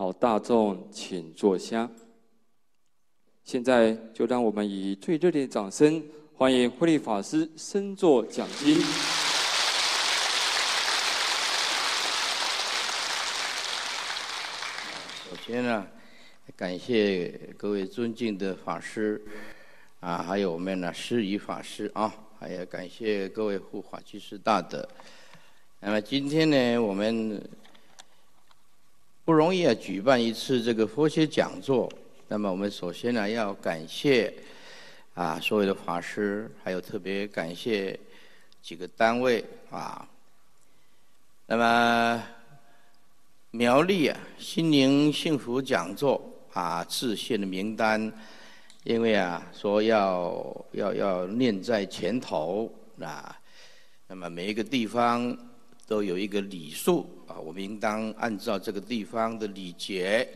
好，大众请坐下。现在就让我们以最热烈的掌声欢迎慧立法师升座讲经。首先呢，感谢各位尊敬的法师啊，还有我们的师仪法师啊，还有感谢各位护法居士大德。那么今天呢，我们不容易啊，举办一次这个佛学讲座。那么我们首先呢，要感谢啊所有的法师，还有特别感谢几个单位啊。那么苗栗啊心灵幸福讲座啊致谢的名单，因为啊说要要要念在前头啊，那么每一个地方都有一个礼数啊，我们应当按照这个地方的礼节。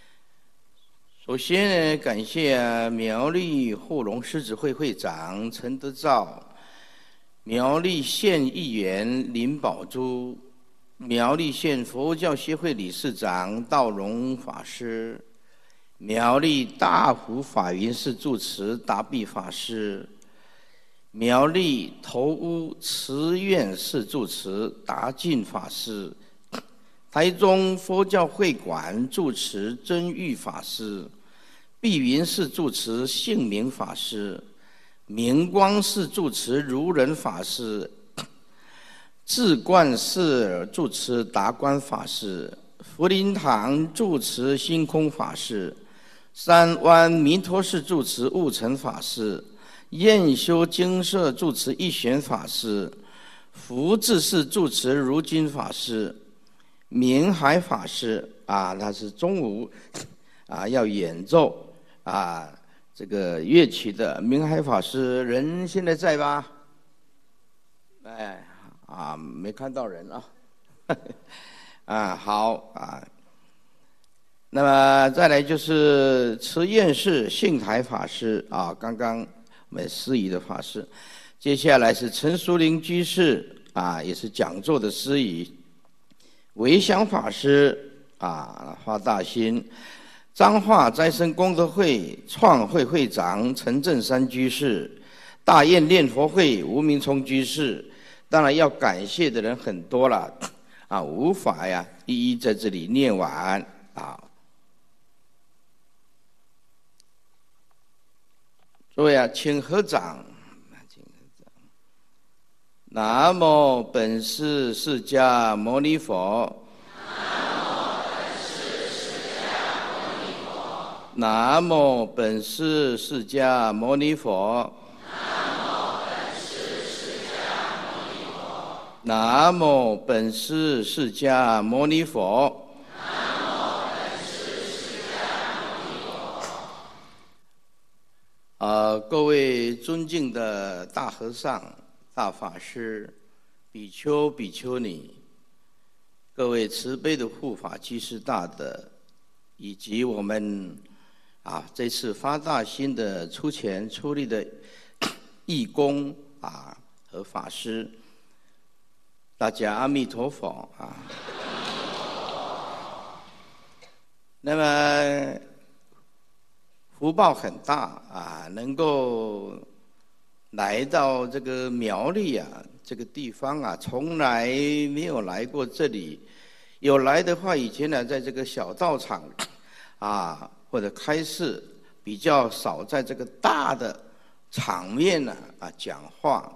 首先呢，感谢苗栗护龙狮子会会长陈德照，苗栗县议员林宝珠，苗栗县佛教协会理事长道荣法师，苗栗大湖法云寺住持达碧法师，苗栗头屋慈院寺住持达进法师，台中佛教会馆住持真玉法师。碧云寺住持姓名法师，明光寺住持如人法师，智冠寺住持达观法师，福林堂住持星空法师，三湾弥陀寺住持悟成法师，燕修精舍住持一玄法师，福智寺住持如金法师，明海法师啊，他是中午啊要演奏。啊，这个乐器的明海法师人现在在吧？哎，啊，没看到人啊。啊，好啊。那么再来就是慈验寺信台法师啊，刚刚我们司仪的法师。接下来是陈淑玲居士啊，也是讲座的司仪。维祥法师啊，花大心。彰化斋生功德会创会会长陈正山居士，大雁念佛会吴明聪居士，当然要感谢的人很多了，啊，无法呀一一在这里念完啊。诸位啊，请合掌。南无本师释迦牟尼佛。南无本师释迦牟尼佛。南无本师释迦牟尼佛。南无本师释迦牟尼佛。啊，各位尊敬的大和尚、大法师、比丘、比丘尼，各位慈悲的护法居士大德，以及我们。啊，这次发大心的出钱出力的义工啊和法师，大家阿弥陀佛啊。那么福报很大啊，能够来到这个苗栗啊这个地方啊，从来没有来过这里。有来的话，以前呢在这个小道场啊。或者开示比较少，在这个大的场面呢啊讲话。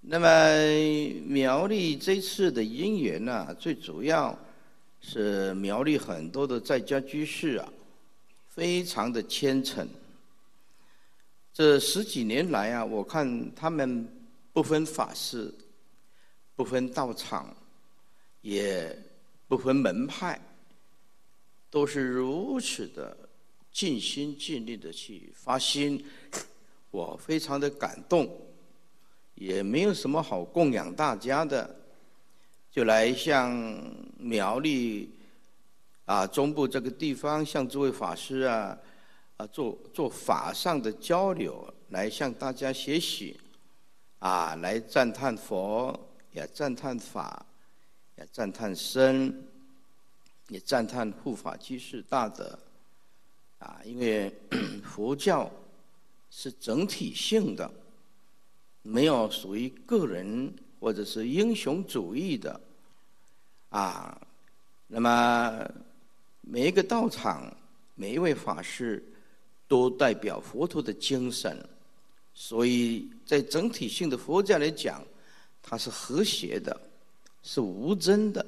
那么苗栗这次的因缘呢，最主要是苗栗很多的在家居士啊，非常的虔诚。这十几年来啊，我看他们不分法师，不分道场，也不分门派。都是如此的尽心尽力的去发心，我非常的感动，也没有什么好供养大家的，就来向苗栗啊中部这个地方，向诸位法师啊啊做做法上的交流，来向大家学习，啊来赞叹佛，也赞叹法，也赞叹僧。也赞叹护法居士大德，啊，因为 佛教是整体性的，没有属于个人或者是英雄主义的，啊，那么每一个道场，每一位法师都代表佛陀的精神，所以在整体性的佛教来讲，它是和谐的，是无争的，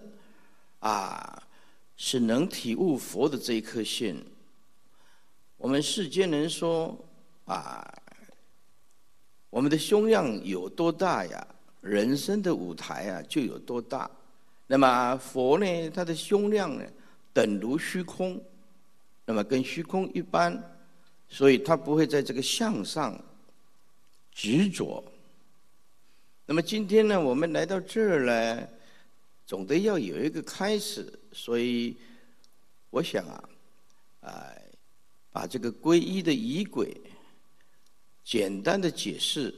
啊。是能体悟佛的这一颗心。我们世间人说啊，我们的胸量有多大呀？人生的舞台啊就有多大。那么佛呢，他的胸量呢，等如虚空，那么跟虚空一般，所以他不会在这个相上执着。那么今天呢，我们来到这儿呢。总得要有一个开始，所以我想啊，哎，把这个皈依的仪轨简单的解释。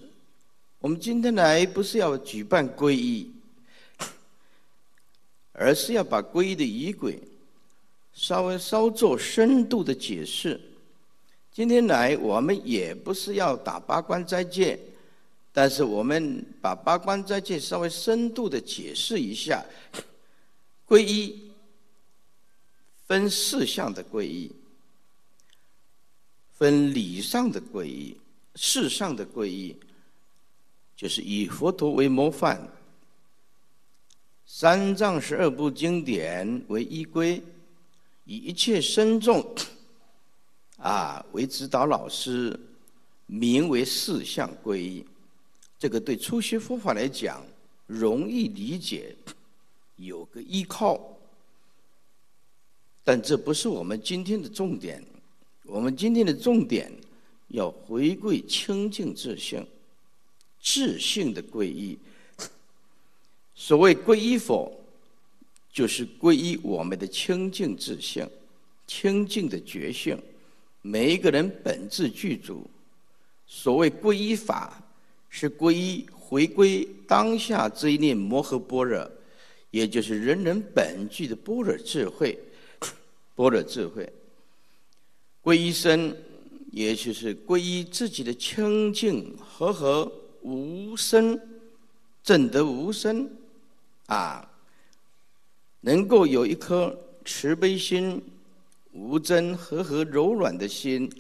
我们今天来不是要举办皈依，而是要把皈依的仪轨稍微稍作深度的解释。今天来我们也不是要打八关斋戒。但是我们把八关斋戒稍微深度的解释一下，皈依分四项的皈依，分理上的皈依，事上的皈依，就是以佛陀为模范，三藏十二部经典为依归，以一切僧众啊为指导老师，名为四项皈依。这个对初学佛法来讲容易理解，有个依靠，但这不是我们今天的重点。我们今天的重点要回归清净自性，自性的皈依。所谓皈依佛，就是皈依我们的清净自性、清净的觉性。每一个人本质具足。所谓皈依法。是皈依回归当下这一念摩诃般若，也就是人人本具的般若智慧，般若智慧。皈依身，也就是皈依自己的清净和合无生，正得无生，啊，能够有一颗慈悲心、无争和和柔软的心。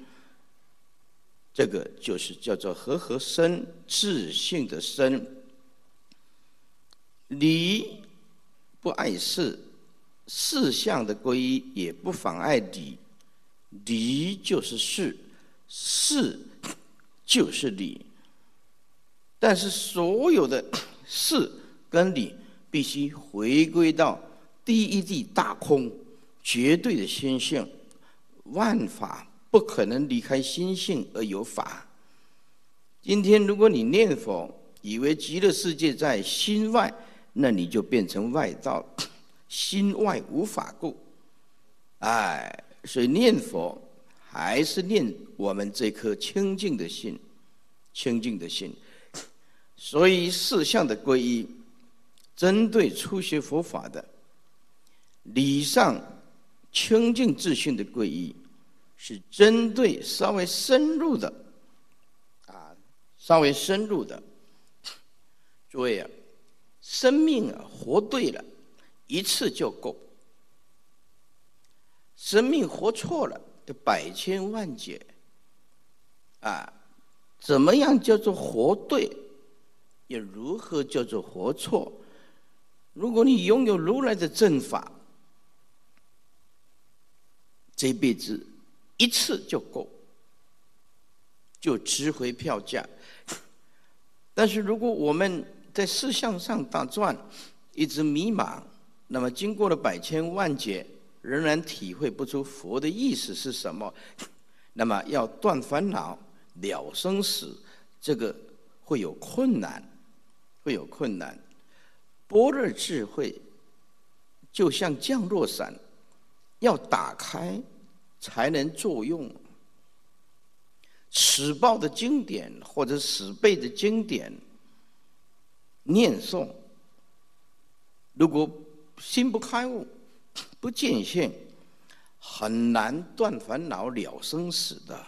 这个就是叫做和和身自信的身，理不碍事，事相的归依也不妨碍理，理就是事，事就是理。但是所有的事跟理必须回归到第一地大空绝对的心性，万法。不可能离开心性而有法。今天如果你念佛，以为极乐世界在心外，那你就变成外道，心外无法故。哎，所以念佛还是念我们这颗清净的心，清净的心。所以四项的皈依，针对初学佛法的礼上清净自信的皈依。是针对稍微深入的，啊，稍微深入的，诸位啊，生命啊活对了，一次就够；生命活错了，就百千万劫。啊，怎么样叫做活对？又如何叫做活错？如果你拥有如来的正法，这辈子。一次就够，就值回票价。但是如果我们在事项上打转，一直迷茫，那么经过了百千万劫，仍然体会不出佛的意思是什么，那么要断烦恼、了生死，这个会有困难，会有困难。般若智慧就像降落伞，要打开。才能作用。此报的经典或者此背的经典念诵，如果心不开悟，不见性，很难断烦恼了生死的。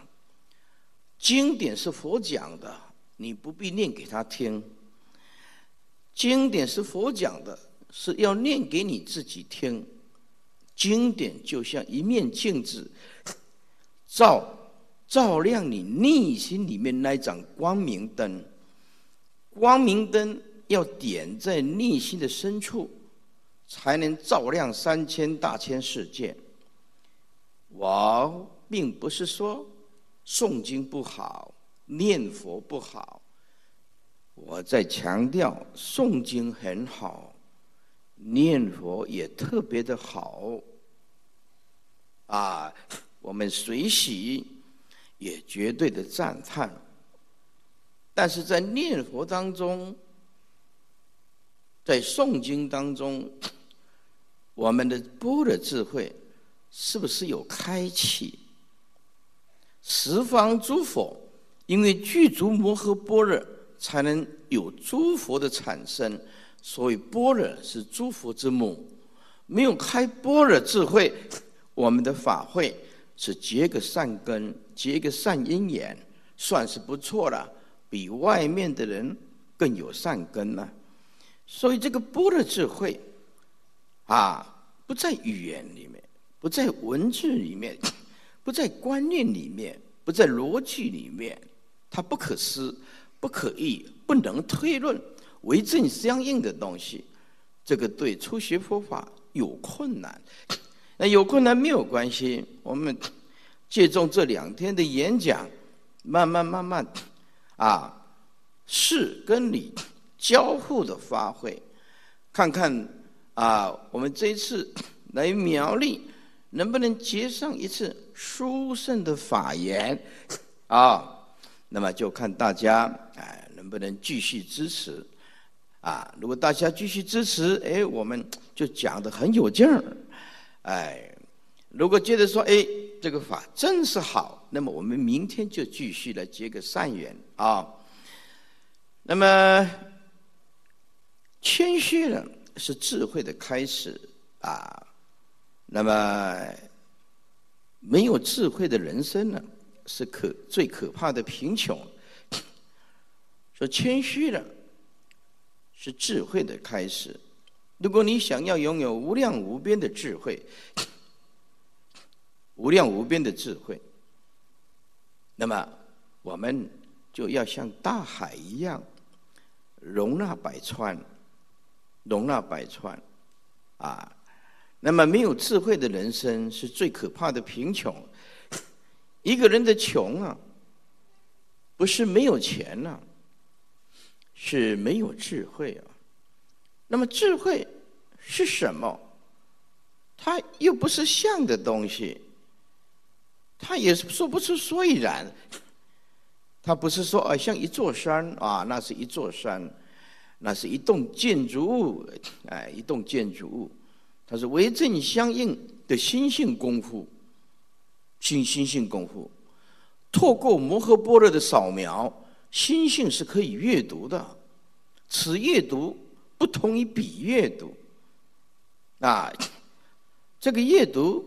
经典是佛讲的，你不必念给他听。经典是佛讲的，是要念给你自己听。经典就像一面镜子，照照亮你内心里面那盏光明灯。光明灯要点在内心的深处，才能照亮三千大千世界。我并不是说诵经不好，念佛不好。我在强调诵经很好，念佛也特别的好。啊，我们随喜也绝对的赞叹。但是在念佛当中，在诵经当中，我们的般若智慧是不是有开启？十方诸佛因为具足摩诃般若，才能有诸佛的产生。所以般若是诸佛之母。没有开般若智慧，我们的法会是结个善根，结个善因缘，算是不错了。比外面的人更有善根呢，所以这个波的智慧，啊，不在语言里面，不在文字里面，不在观念里面，不在逻辑里面，它不可思、不可议、不能推论、为正相应的东西，这个对初学佛法有困难。那有困难没有关系，我们借重这两天的演讲，慢慢慢慢。啊，事跟理交互的发挥，看看啊，我们这一次来苗栗，能不能结上一次殊胜的法缘啊？那么就看大家哎，能不能继续支持啊？如果大家继续支持，哎，我们就讲的很有劲儿，哎。如果觉得说，哎，这个法真是好，那么我们明天就继续来结个善缘啊。那么谦虚呢，是智慧的开始啊。那么没有智慧的人生呢，是可最可怕的贫穷。说谦虚呢，是智慧的开始。如果你想要拥有无量无边的智慧。无量无边的智慧，那么我们就要像大海一样，容纳百川，容纳百川，啊，那么没有智慧的人生是最可怕的贫穷。一个人的穷啊，不是没有钱呐，是没有智慧啊。那么智慧是什么？它又不是像的东西。他也说不出所以然，他不是说啊，像一座山啊，那是一座山，那是一栋建筑物，哎，一栋建筑物，它是为正相应的心性功夫，心心性功夫，透过摩诃般若的扫描，心性是可以阅读的，此阅读不同于比阅读，啊，这个阅读。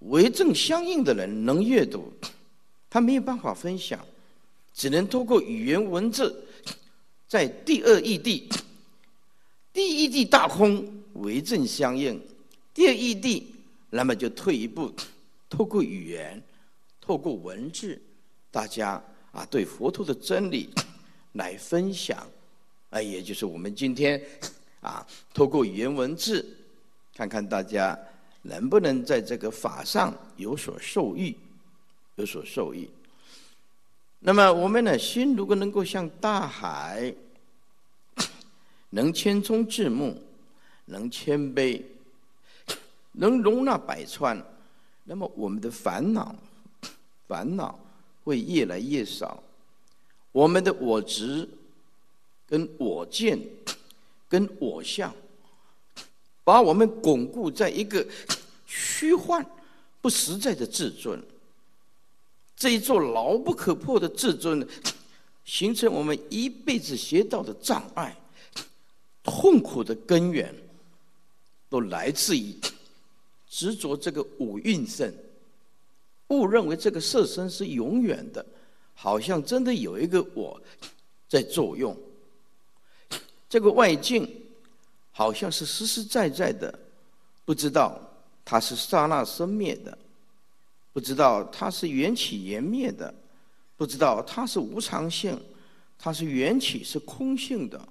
为正相应的人能阅读，他没有办法分享，只能通过语言文字，在第二异地，第一地大空为正相应，第二异地那么就退一步，透过语言，透过文字，大家啊对佛陀的真理来分享，啊也就是我们今天啊透过语言文字，看看大家。能不能在这个法上有所受益，有所受益？那么我们的心如果能够像大海，能谦冲至目，能谦卑，能容纳百川，那么我们的烦恼，烦恼会越来越少。我们的我执、跟我见、跟我相。把我们巩固在一个虚幻、不实在的自尊，这一座牢不可破的自尊，形成我们一辈子学道的障碍，痛苦的根源，都来自于执着这个五蕴身，误认为这个色身是永远的，好像真的有一个我在作用。这个外境好像是实实在在的，不知道它是刹那生灭的，不知道它是缘起缘灭的，不知道它是无常性，它是缘起是空性的。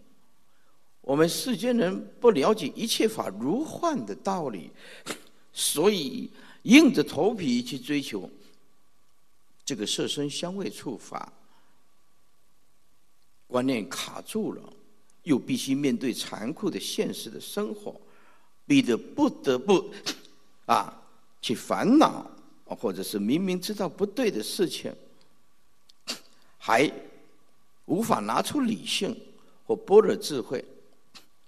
我们世间人不了解一切法如幻的道理，所以硬着头皮去追求这个色身香味触法，观念卡住了。又必须面对残酷的现实的生活，逼得不得不啊去烦恼，或者是明明知道不对的事情，还无法拿出理性或般若智慧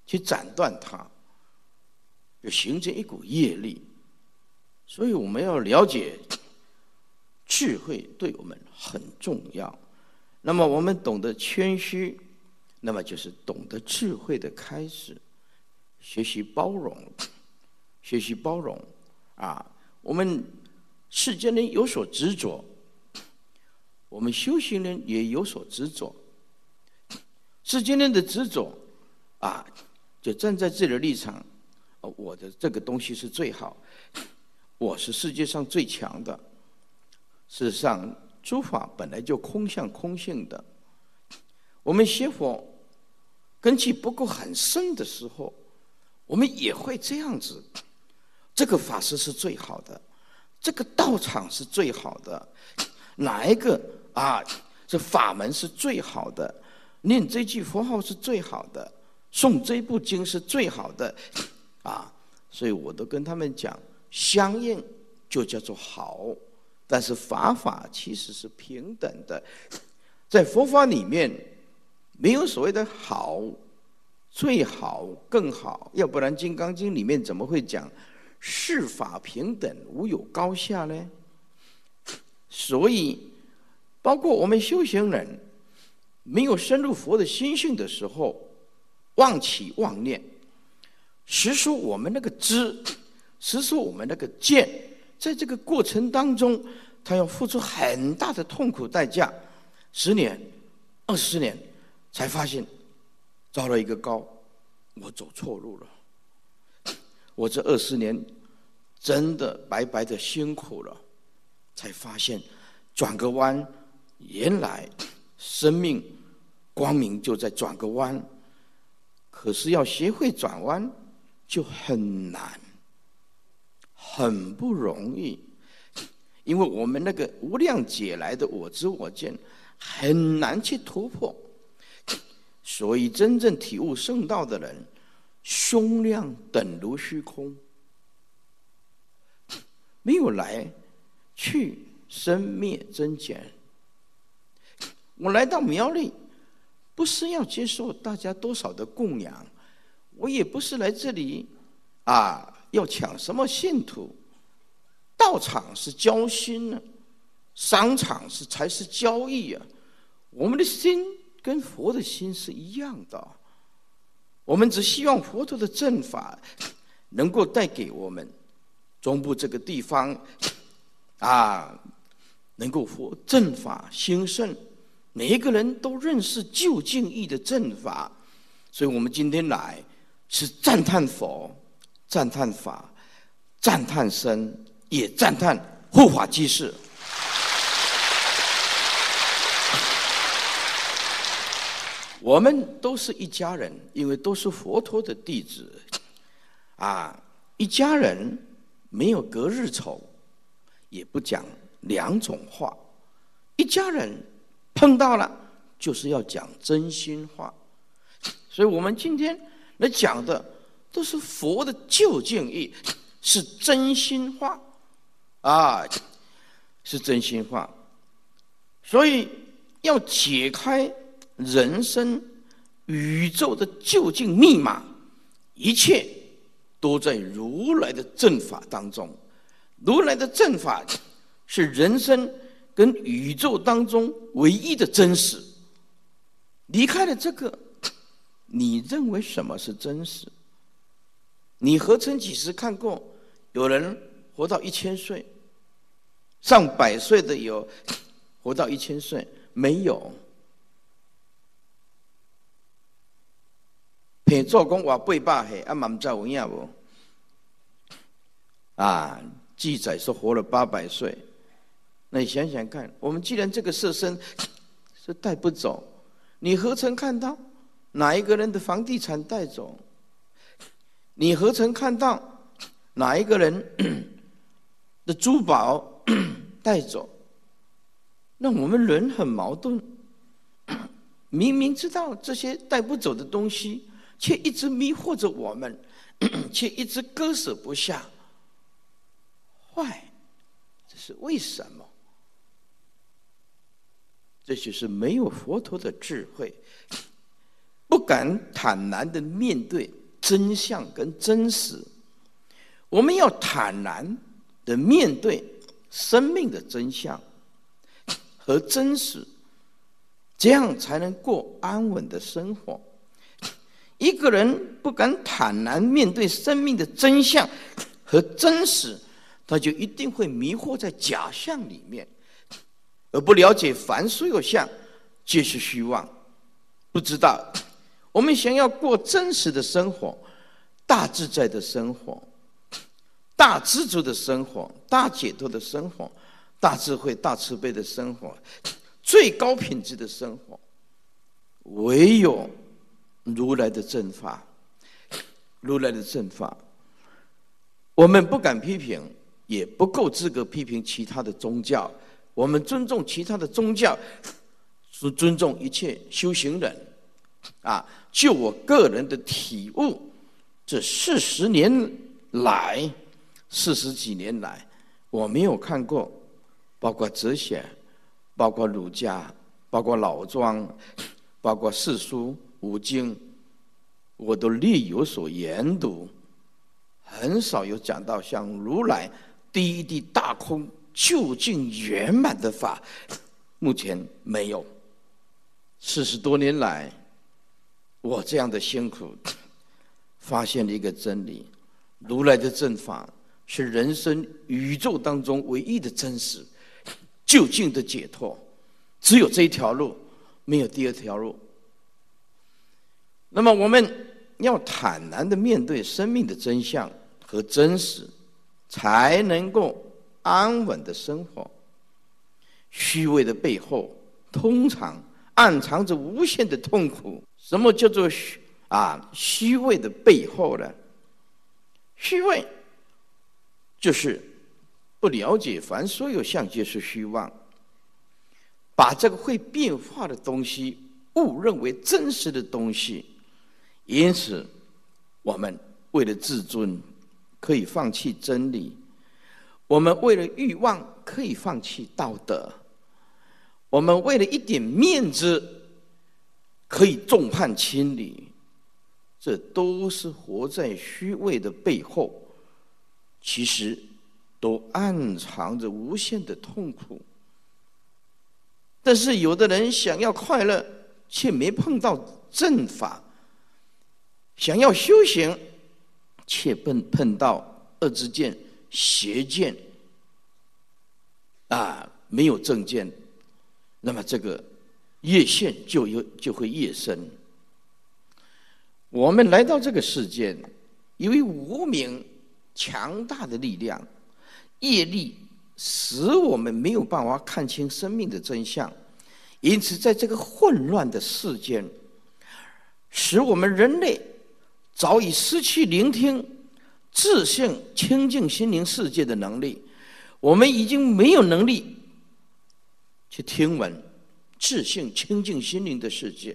去斩断它，就形成一股业力。所以我们要了解智慧对我们很重要。那么我们懂得谦虚。那么就是懂得智慧的开始，学习包容，学习包容啊！我们世间人有所执着，我们修行人也有所执着。世间人的执着啊，就站在自己的立场，我的这个东西是最好，我是世界上最强的。事实上，诸法本来就空相空性的。我们学佛根基不够很深的时候，我们也会这样子。这个法师是最好的，这个道场是最好的，哪一个啊？这法门是最好的，念这句佛号是最好的，诵这部经是最好的，啊！所以我都跟他们讲，相应就叫做好，但是法法其实是平等的，在佛法里面。没有所谓的好、最好、更好，要不然《金刚经》里面怎么会讲“世法平等，无有高下”呢？所以，包括我们修行人，没有深入佛的心性的时候，妄起妄念，实说我们那个知，实说我们那个见，在这个过程当中，他要付出很大的痛苦代价，十年、二十年。才发现，遭了一个高，我走错路了。我这二十年真的白白的辛苦了，才发现转个弯，原来生命光明就在转个弯。可是要学会转弯就很难，很不容易，因为我们那个无量劫来的我知我见很难去突破。所以，真正体悟圣道的人，胸量等如虚空，没有来去生灭增减。我来到苗栗，不是要接受大家多少的供养，我也不是来这里啊要抢什么信徒。道场是交心呢，商场是才是交易啊，我们的心。跟佛的心是一样的，我们只希望佛陀的正法能够带给我们中部这个地方啊，能够佛正法兴盛，每一个人都认识究竟义的正法，所以我们今天来是赞叹佛、赞叹法、赞叹身，也赞叹护法居士。我们都是一家人，因为都是佛陀的弟子，啊，一家人没有隔日仇，也不讲两种话，一家人碰到了就是要讲真心话，所以我们今天来讲的都是佛的究竟义，是真心话，啊，是真心话，所以要解开。人生、宇宙的究竟密码，一切都在如来的正法当中。如来的正法是人生跟宇宙当中唯一的真实。离开了这个，你认为什么是真实？你何曾几时看过有人活到一千岁，上百岁的有，活到一千岁没有？骗做工话八百岁，啊，嘛唔知有影无？啊，记载说活了八百岁。那你想想看，我们既然这个色身 是带不走，你何曾看到哪一个人的房地产带走？你何曾看到哪一个人 的珠宝 带走？那我们人很矛盾，明明知道这些带不走的东西，却一直迷惑着我们，却一直割舍不下。坏，这是为什么？这就是没有佛陀的智慧，不敢坦然的面对。真相跟真实，我们要坦然的面对生命的真相和真实，这样才能过安稳的生活。一个人不敢坦然面对生命的真相和真实，他就一定会迷惑在假象里面，而不了解凡所有相皆是虚妄，不知道。我们想要过真实的生活，大自在的生活，大知足的生活，大解脱的生活，大智慧、大慈悲的生活，最高品质的生活，唯有如来的正法，如来的正法。我们不敢批评，也不够资格批评其他的宗教。我们尊重其他的宗教，是尊重一切修行人。啊，就我个人的体悟，这四十年来，四十几年来，我没有看过，包括哲学，包括儒家，包括老庄，包括四书五经，我都略有所研读，很少有讲到像如来第一地大空究竟圆满的法，目前没有。四十多年来。我这样的辛苦，发现了一个真理：如来的正法是人生宇宙当中唯一的真实、究竟的解脱。只有这一条路，没有第二条路。那么，我们要坦然的面对生命的真相和真实，才能够安稳的生活。虚伪的背后，通常暗藏着无限的痛苦。什么叫做虚啊？虚伪的背后呢？虚伪就是不了解凡所有相皆是虚妄，把这个会变化的东西误认为真实的东西。因此，我们为了自尊可以放弃真理；我们为了欲望可以放弃道德；我们为了一点面子。可以众叛亲离，这都是活在虚伪的背后，其实都暗藏着无限的痛苦。但是有的人想要快乐，却没碰到正法；想要修行，却碰碰到恶之见、邪见，啊，没有正见，那么这个。越陷就有就会越深。我们来到这个世界，因为无名强大的力量，业力使我们没有办法看清生命的真相，因此在这个混乱的世间，使我们人类早已失去聆听自信清净心灵世界的能力，我们已经没有能力去听闻。自信清净心灵的世界，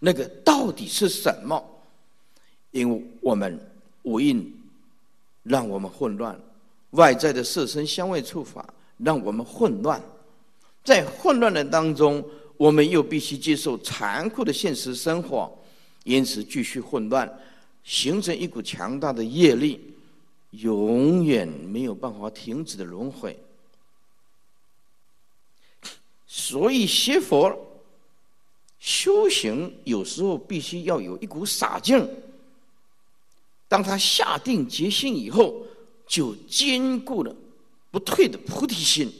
那个到底是什么？因为我们无印让我们混乱，外在的色身香味触法让我们混乱，在混乱的当中，我们又必须接受残酷的现实生活，因此继续混乱，形成一股强大的业力，永远没有办法停止的轮回。所以学佛修行有时候必须要有一股傻劲儿。当他下定决心以后，就坚固了不退的菩提心，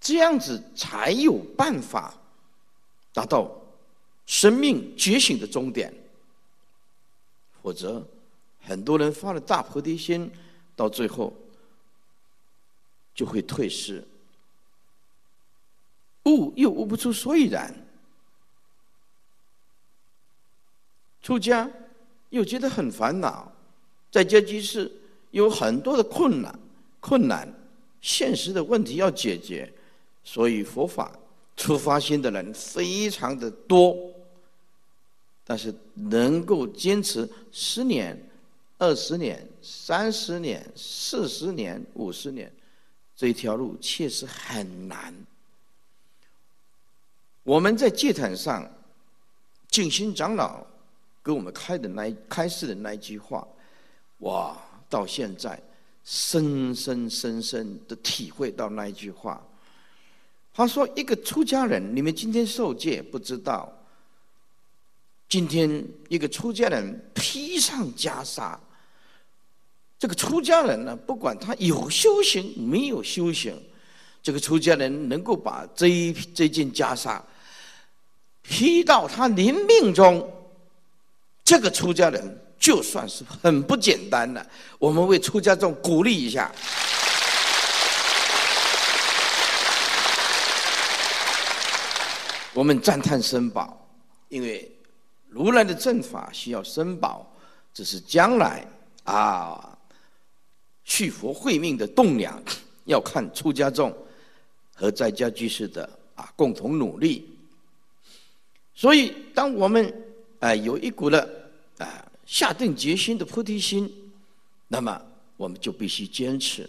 这样子才有办法达到生命觉醒的终点。否则，很多人发了大菩提心，到最后就会退失，悟又悟不出所以然，出家又觉得很烦恼，在家居士。有很多的困难，困难，现实的问题要解决，所以佛法出发心的人非常的多，但是能够坚持十年、二十年、三十年、四十年、五十年，这条路确实很难。我们在戒坛上，静心长老给我们开的那开示的那一句话，哇！到现在，深深深深的体会到那一句话。他说：“一个出家人，你们今天受戒不知道。今天一个出家人披上袈裟，这个出家人呢，不管他有修行没有修行，这个出家人能够把这一这件袈裟披到他临命中，这个出家人。”就算是很不简单了，我们为出家众鼓励一下。我们赞叹僧宝，因为如来的正法需要僧宝，这是将来啊去佛慧命的栋梁，要看出家众和在家居士的啊共同努力。所以，当我们啊有一股的啊。下定决心的菩提心，那么我们就必须坚持。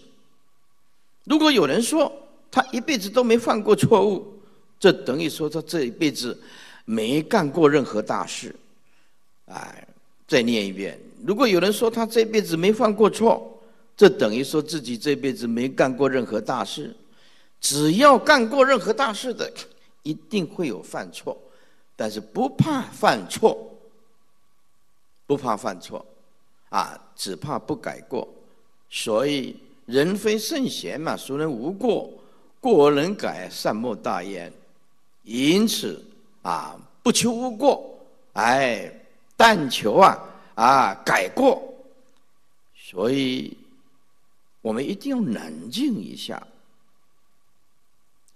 如果有人说他一辈子都没犯过错误，这等于说他这一辈子没干过任何大事。哎，再念一遍：如果有人说他这辈子没犯过错，这等于说自己这辈子没干过任何大事。只要干过任何大事的，一定会有犯错，但是不怕犯错。不怕犯错，啊，只怕不改过。所以人非圣贤嘛，孰能无过？过而能改，善莫大焉。因此啊，不求无过，哎，但求啊啊改过。所以我们一定要冷静一下。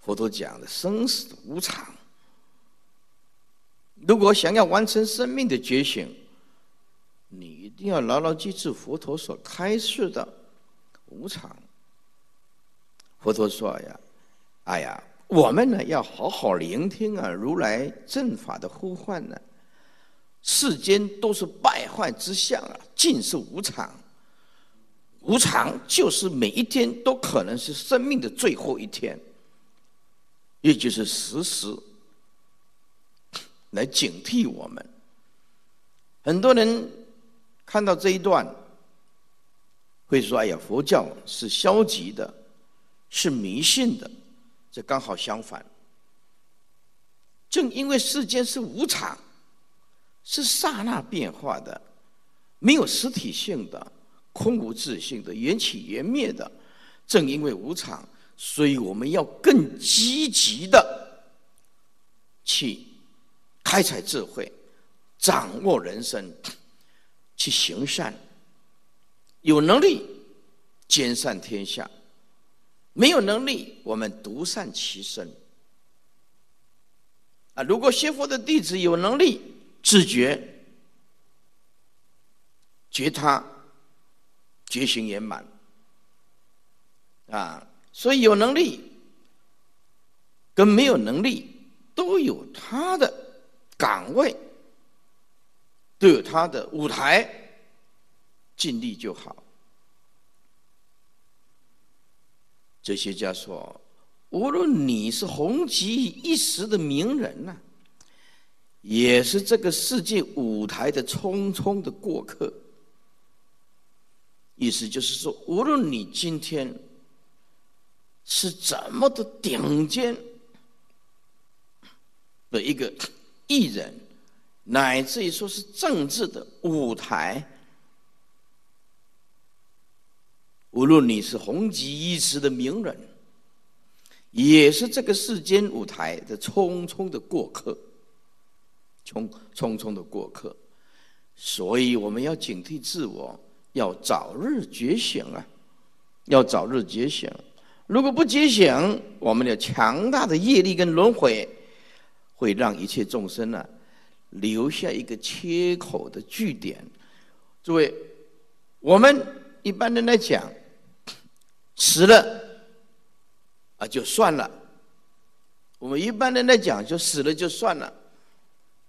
佛陀讲的生死无常，如果想要完成生命的觉醒。你一定要牢牢记住佛陀所开示的无常。佛陀说呀：“哎呀，我们呢要好好聆听啊，如来正法的呼唤呢。世间都是败坏之相啊，尽是无常。无常就是每一天都可能是生命的最后一天，也就是时时来警惕我们。很多人。”看到这一段，会说：“哎呀，佛教是消极的，是迷信的。”这刚好相反。正因为世间是无常，是刹那变化的，没有实体性的，空无自性的，缘起缘灭的。正因为无常，所以我们要更积极的去开采智慧，掌握人生。去行善，有能力兼善天下；没有能力，我们独善其身。啊，如果学佛的弟子有能力自觉、觉他、觉醒圆满，啊，所以有能力跟没有能力都有他的岗位。都有他的舞台，尽力就好。哲学家说：“无论你是红极一时的名人呐，也是这个世界舞台的匆匆的过客。”意思就是说，无论你今天是怎么的顶尖的一个艺人。乃至于说是政治的舞台，无论你是红极一时的名人，也是这个世间舞台的匆匆的过客，匆匆匆的过客。所以我们要警惕自我，要早日觉醒啊！要早日觉醒。如果不觉醒，我们的强大的业力跟轮回，会让一切众生呢，留下一个切口的据点。诸位，我们一般人来讲。死了啊，就算了。我们一般人来讲，就死了就算了。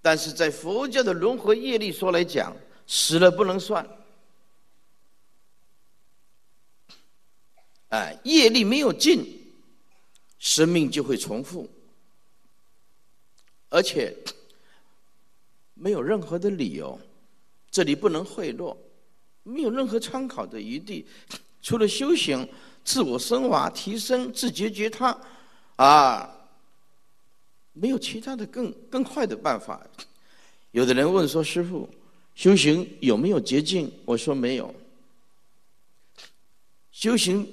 但是在佛教的轮回业力说来讲，死了不能算。哎，业力没有尽，生命就会重复，而且没有任何的理由，这里不能贿赂，没有任何参考的余地，除了修行。自我升华、提升、自觉觉他，啊，没有其他的更更快的办法。有的人问说：“师傅，修行有没有捷径？”我说：“没有。修行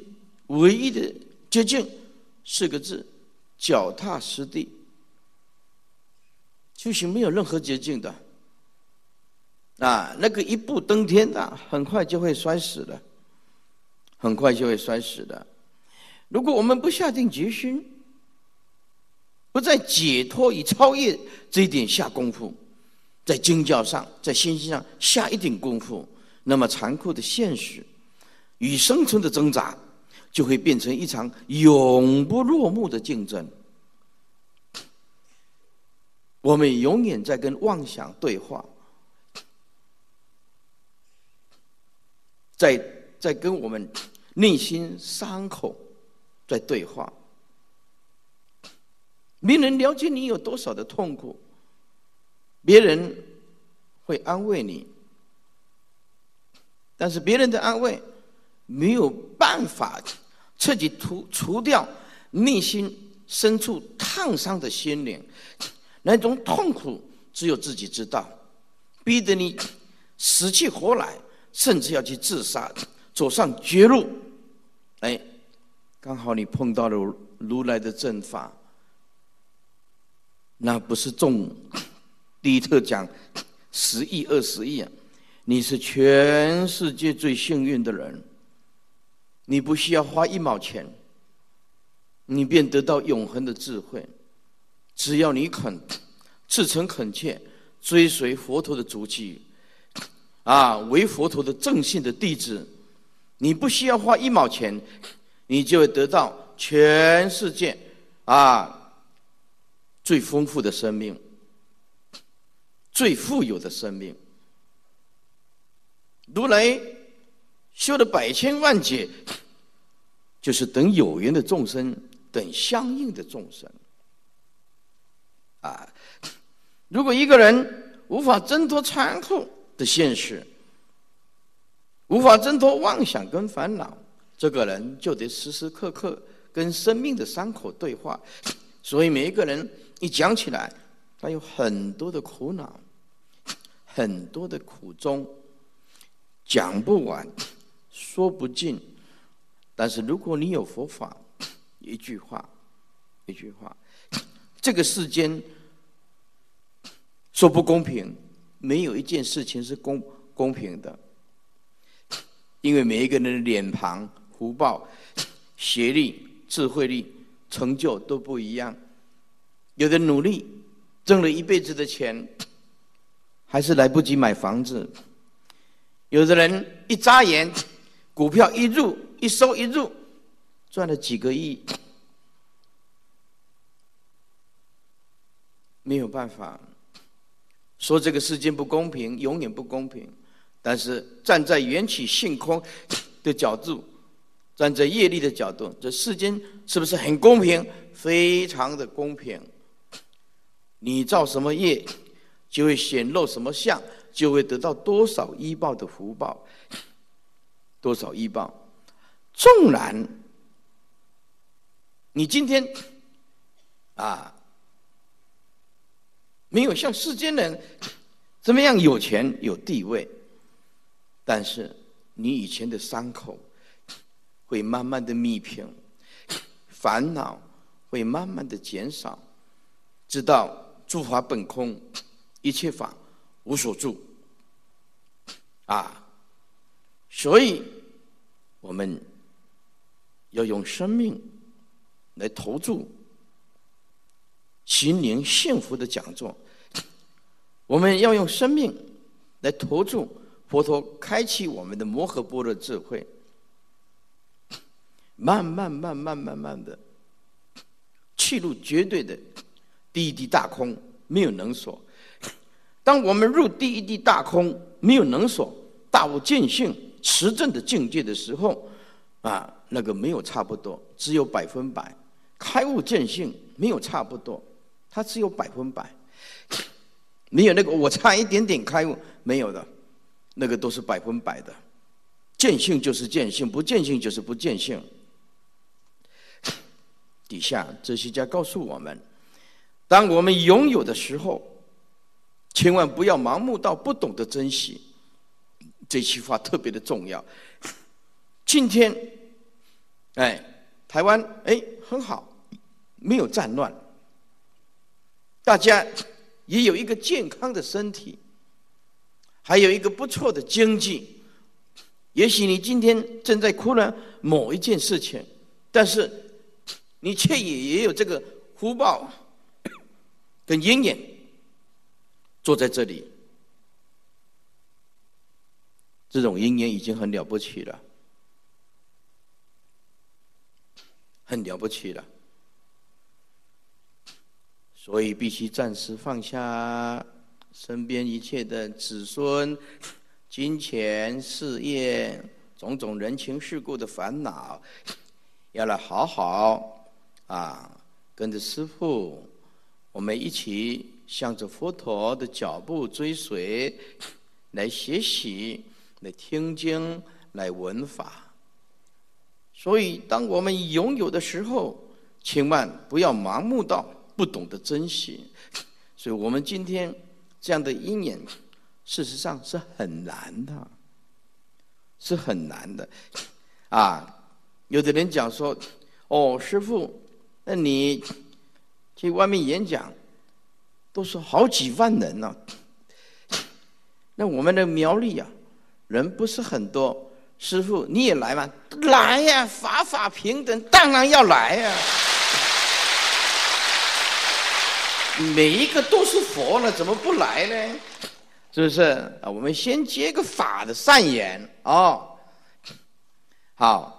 唯一的捷径四个字：脚踏实地。修行没有任何捷径的，啊，那个一步登天的，很快就会摔死的。”很快就会摔死的。如果我们不下定决心，不在解脱与超越这一点下功夫，在经教上、在心性上下一点功夫，那么残酷的现实与生存的挣扎，就会变成一场永不落幕的竞争。我们永远在跟妄想对话，在。在跟我们内心伤口在对话，没人了解你有多少的痛苦，别人会安慰你，但是别人的安慰没有办法彻底除除掉内心深处烫伤的心灵，那种痛苦只有自己知道，逼得你死去活来，甚至要去自杀。走上绝路，哎，刚好你碰到了如来的正法，那不是中第一特奖十亿二十亿啊，你是全世界最幸运的人。你不需要花一毛钱，你便得到永恒的智慧。只要你肯赤诚恳切追随佛陀的足迹，啊，为佛陀的正信的弟子。你不需要花一毛钱，你就会得到全世界啊最丰富的生命、最富有的生命。如来修了百千万劫，就是等有缘的众生，等相应的众生。啊，如果一个人无法挣脱残酷的现实，无法挣脱妄想跟烦恼，这个人就得时时刻刻跟生命的伤口对话。所以每一个人一讲起来，他有很多的苦恼，很多的苦衷，讲不完，说不尽。但是如果你有佛法，一句话，一句话，这个世间说不公平，没有一件事情是公公平的。因为每一个人的脸庞、福报、学历、智慧力、成就都不一样。有的努力挣了一辈子的钱，还是来不及买房子；有的人一眨眼，股票一入一收一入，赚了几个亿。没有办法说这个世界不公平，永远不公平。但是站在缘起性空的角度，站在业力的角度，这世间是不是很公平？非常的公平。你造什么业，就会显露什么相，就会得到多少医报的福报，多少医报。纵然你今天啊，没有像世间人怎么样有钱有地位。但是，你以前的伤口，会慢慢的弥平，烦恼会慢慢的减少，知道诸法本空，一切法无所住，啊，所以我们要用生命来投注心灵幸福的讲座，我们要用生命来投注佛陀开启我们的摩诃般若智慧。慢慢慢慢慢慢的，去入绝对的第一滴大空，没有能所。当我们入第一滴大空，没有能所，大悟见性持证的境界的时候，啊，那个没有差不多，只有百分百开悟见性，没有差不多，它只有百分百，没有那个我差一点点开悟，没有的，那个都是百分百的，见性就是见性，不见性就是不见性。底下哲学家告诉我们：当我们拥有的时候，千万不要盲目到不懂得珍惜。这句话特别的重要。今天，哎，台湾哎很好，没有战乱，大家也有一个健康的身体，还有一个不错的经济。也许你今天正在苦恼某一件事情，但是。你却也也有这个福报 跟因缘，坐在这里，这种因缘已经很了不起了，很了不起了，所以必须暂时放下身边一切的子孙、金钱、事业、种种人情世故的烦恼，要来好好。啊，跟着师父，我们一起向着佛陀的脚步追随，来学习，来听经，来闻法。所以，当我们拥有的时候，千万不要盲目到不懂得珍惜。所以我们今天这样的因缘，事实上是很难的，是很难的。啊，有的人讲说：“哦，师傅。”那你去外面演讲，都是好几万人呢。那我们的苗栗啊，人不是很多。师傅你也来吗？来呀，法法平等，当然要来呀。每一个都是佛了，怎么不来呢？是不是啊？我们先接个法的善言哦。好。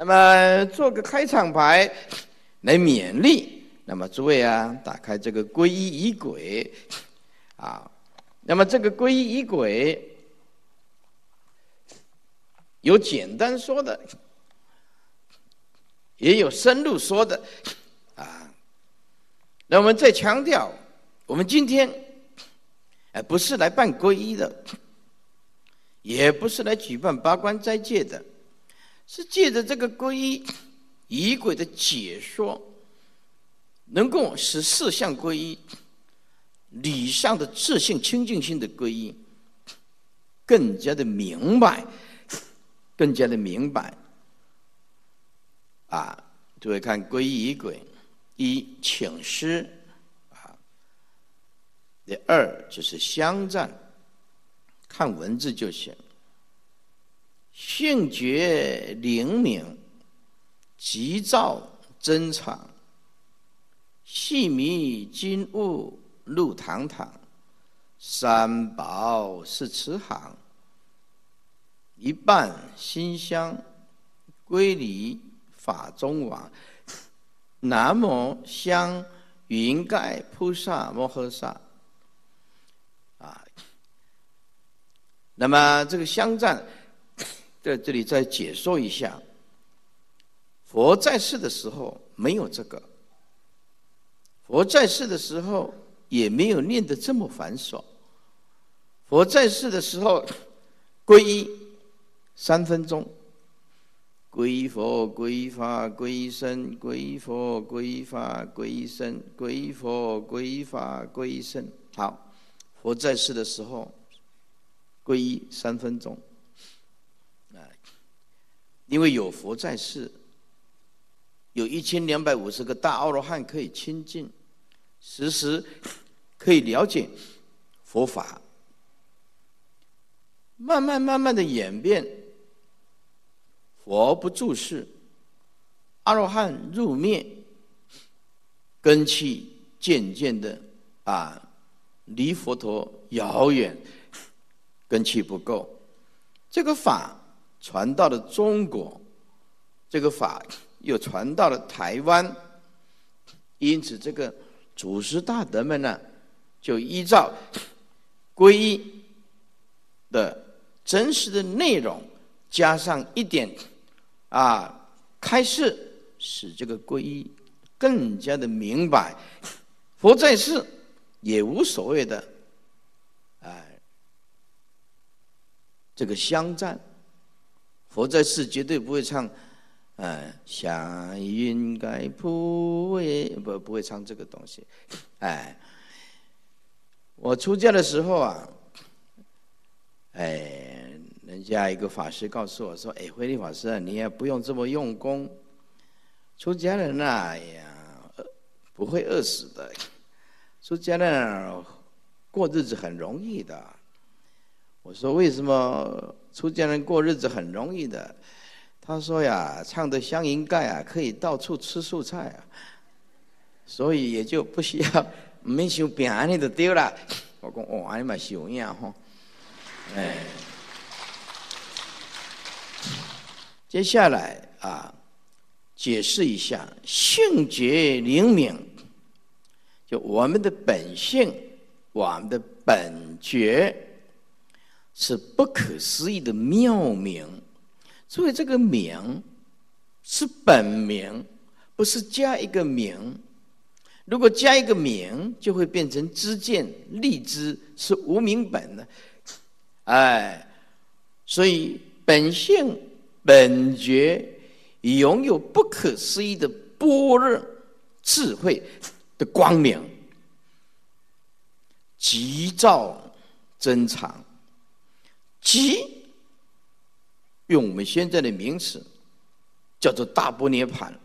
那么做个开场白来勉励，那么诸位啊，打开这个皈依仪轨啊，那么这个皈依仪轨有简单说的，也有深入说的。那我们再强调，我们今天哎不是来办皈依的，也不是来举办八关斋戒的。是借着这个皈依仪轨的解说，能够使四项皈依、理上的自信清净心的皈依更加的明白，更加的明白。啊，诸位看皈依仪轨，一请师啊，第二就是相赞，看文字就行。性觉灵敏，急躁珍藏，细迷金物路堂堂，三宝是慈航，一半心香归离法中王。南无香云盖菩萨摩诃萨。啊，那么这个香赞。在这里再解说一下，佛在世的时候没有这个，佛在世的时候也没有念得这么繁琐。佛在世的时候，皈依三分钟，皈依佛，皈依法，皈依僧，皈依佛，皈依法，皈依僧，皈依佛，皈依法，皈依僧。好，佛在世的时候，皈依三分钟。啊因为有佛在世，有一千两百五十个大阿罗汉可以亲近，时时可以了解佛法。慢慢慢慢的演变，佛不住世，阿罗汉入灭，根气渐渐的啊，离佛陀遥远，根气不够，这个法传到了中国，这个法又传到了台湾，因此这个祖师大德们呢，就依照皈依的。真实的内容，加上一点啊开示，使这个皈依更加的明白。佛在世也无所谓的，哎，这个香赞。佛在世绝对不会唱，嗯，祥云该普为不不会唱这个东西。哎，我出家的时候啊。哎，人家一个法师告诉我说：“哎，慧利法师，你也不用这么用功，出家人呐，哎呀，不会饿死的。出家人过日子很容易的。”我说：“为什么出家人过日子很容易的？”他说：“呀，唱的香银盖啊，可以到处吃素菜啊，所以也就不需要没修饼你就丢了。”我讲：“哦，安尼嘛是有影吼。”哎，接下来啊，解释一下性觉灵敏，就我们的本性，我们的本觉是不可思议的妙名，所以这个名是本名，不是加一个名。如果加一个名，就会变成知见立知，是无名本的。哎，所以本性本觉拥有不可思议的般若智慧的光明，急照珍藏，急用我们现在的名词叫做大波涅盘，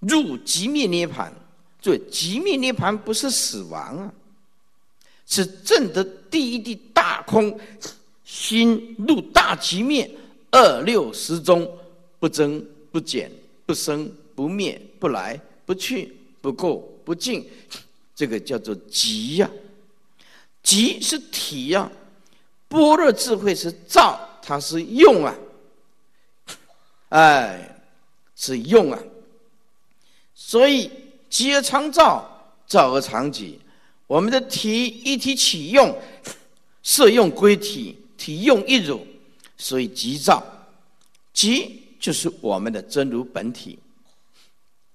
入极灭涅盘。这，极灭涅盘不是死亡啊。是正得第一地大空，心入大极灭，二六十中不增不减，不生不灭，不来不去，不垢不净，这个叫做极呀。极是体呀，般若智慧是照，它是用啊，哎，是用啊。所以极而常照，照而常极。我们的体一体起用，色用归体，体用一如，所以即照，即就是我们的真如本体，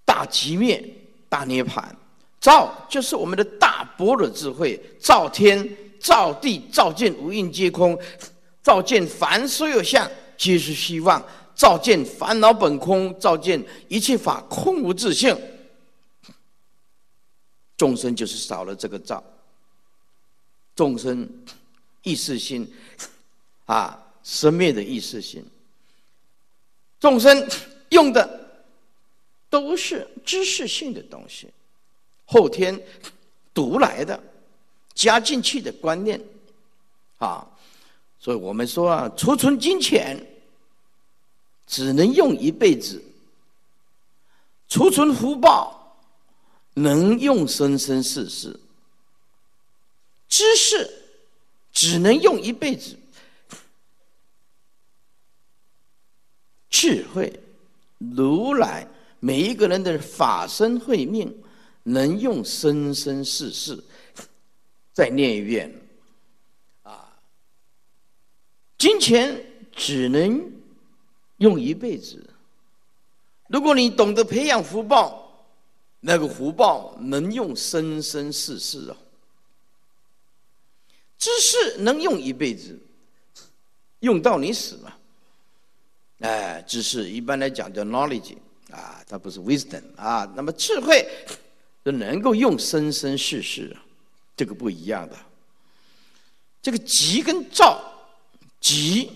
大极灭，大涅盘，照就是我们的大般若智慧，照天，照地，照见五蕴皆空，照见凡所有相皆是虚妄，照见烦恼本空，照见一切法空无自性。众生就是少了这个照，众生意识心啊，生灭的意识心，众生用的都是知识性的东西，后天读来的加进去的观念啊，所以我们说啊，储存金钱只能用一辈子，储存福报。能用生生世世，知识只能用一辈子，智慧如来每一个人的法身慧命，能用生生世世。再念一遍，啊，金钱只能用一辈子。如果你懂得培养福报。那个福报能用生生世世啊，知识能用一辈子，用到你死嘛？哎，知识一般来讲叫 knowledge 啊，它不是 wisdom 啊。那么智慧就能够用生生世世，这个不一样的。这个极跟照，极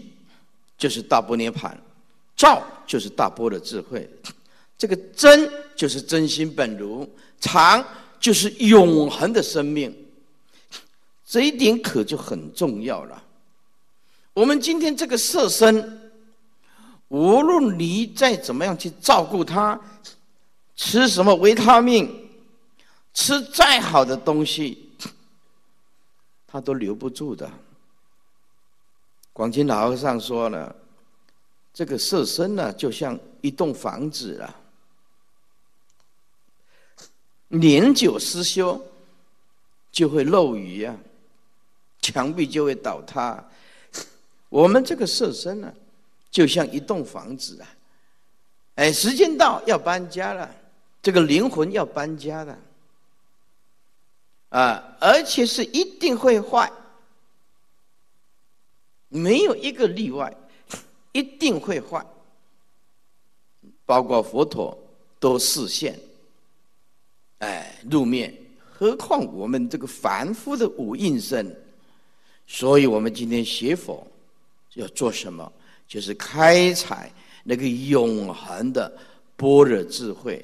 就是大波涅盘，照就是大波的智慧，这个真就是真心本如，常就是永恒的生命。这一点可就很重要了。我们今天这个色身，无论你再怎么样去照顾它，吃什么维他命，吃再好的东西，它都留不住的。广清老和尚说了，这个色身呢，就像一栋房子了，年久失修，就会漏雨啊。墙壁就会倒塌。我们这个色身呢，就像一栋房子啊，哎，时间到要搬家了，这个灵魂要搬家了，啊，而且是一定会坏，没有一个例外，一定会坏，包括佛陀都视线，哎，入面，何况我们这个凡夫的五蕴身。所以我们今天学佛要做什么？就是开采那个永恒的般若智慧，